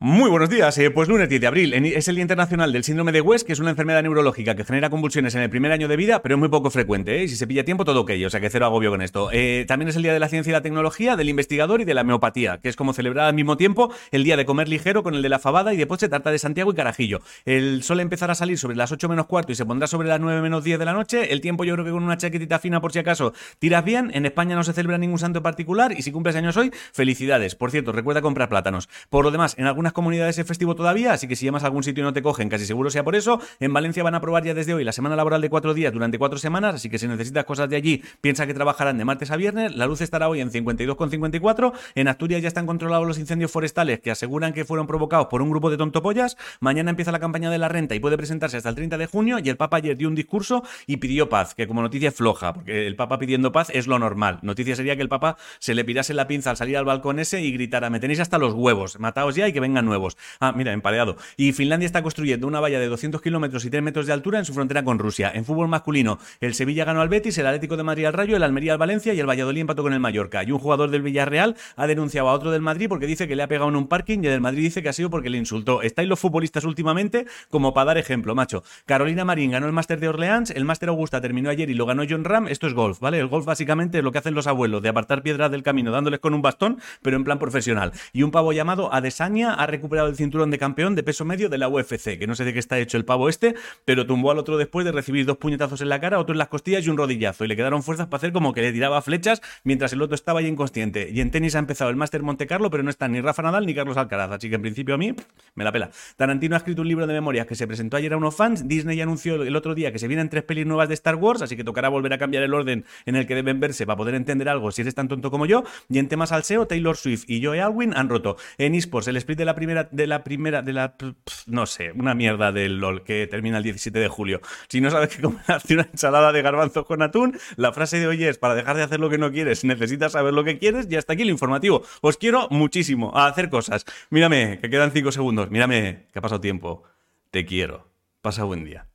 Muy buenos días, eh, pues lunes 10 de abril es el Día Internacional del Síndrome de West, que es una enfermedad neurológica que genera convulsiones en el primer año de vida, pero es muy poco frecuente, ¿eh? y si se pilla tiempo todo ok, o sea que cero agobio con esto. Eh, también es el Día de la Ciencia y la Tecnología, del Investigador y de la Homeopatía, que es como celebrar al mismo tiempo el Día de Comer Ligero con el de la Fabada y después se tarta de Santiago y Carajillo. El sol empezará a salir sobre las 8 menos cuarto y se pondrá sobre las 9 menos 10 de la noche. El tiempo yo creo que con una chaquetita fina por si acaso tiras bien. En España no se celebra ningún santo en particular y si cumples años hoy, felicidades. Por cierto, recuerda comprar plátanos. Por lo demás, en algunas comunidades es festivo todavía, así que si llamas a algún sitio y no te cogen, casi seguro sea por eso. En Valencia van a probar ya desde hoy la semana laboral de cuatro días durante cuatro semanas, así que si necesitas cosas de allí, piensa que trabajarán de martes a viernes. La luz estará hoy en 52,54. En Asturias ya están controlados los incendios forestales que aseguran que fueron provocados por un grupo de tontopollas. Mañana empieza la campaña de la renta y puede presentarse hasta el 30 de junio. Y el Papa ayer dio un discurso y pidió paz, que como noticia es floja, porque el Papa pidiendo paz es lo normal. Noticia sería que el Papa se le pirase la pinza al salir al balcón ese y gritara: Me tenéis hasta los huevos, mataos ya y que nuevos. Ah, mira, empareado. Y Finlandia está construyendo una valla de 200 kilómetros y 3 metros de altura en su frontera con Rusia. En fútbol masculino, el Sevilla ganó al Betis, el Atlético de Madrid al Rayo, el Almería al Valencia y el Valladolid empató con el Mallorca. Y un jugador del Villarreal ha denunciado a otro del Madrid porque dice que le ha pegado en un parking y el del Madrid dice que ha sido porque le insultó. Estáis los futbolistas últimamente como para dar ejemplo, macho. Carolina Marín ganó el Máster de Orleans, el Máster Augusta terminó ayer y lo ganó John Ram. Esto es golf, ¿vale? El golf básicamente es lo que hacen los abuelos, de apartar piedras del camino dándoles con un bastón, pero en plan profesional. Y un pavo llamado Adesanya recuperado el cinturón de campeón de peso medio de la UFC, que no sé de qué está hecho el pavo este, pero tumbó al otro después de recibir dos puñetazos en la cara, otro en las costillas y un rodillazo, y le quedaron fuerzas para hacer como que le tiraba flechas mientras el otro estaba ya inconsciente. Y en tenis ha empezado el Máster Monte Carlo, pero no están ni Rafa Nadal ni Carlos Alcaraz, así que en principio a mí me la pela. Tarantino ha escrito un libro de memorias que se presentó ayer a unos fans, Disney anunció el otro día que se vienen tres pelis nuevas de Star Wars, así que tocará volver a cambiar el orden en el que deben verse para poder entender algo si eres tan tonto como yo. Y en temas salseo, Taylor Swift y Joe Alwyn han roto. En esports, el split de la primera, de la primera, de la, no sé, una mierda del LOL que termina el 17 de julio. Si no sabes qué comer, una ensalada de garbanzos con atún. La frase de hoy es, para dejar de hacer lo que no quieres, necesitas saber lo que quieres y hasta aquí el informativo. Os quiero muchísimo a hacer cosas. Mírame, que quedan 5 segundos. Mírame, que ha pasado tiempo. Te quiero. Pasa buen día.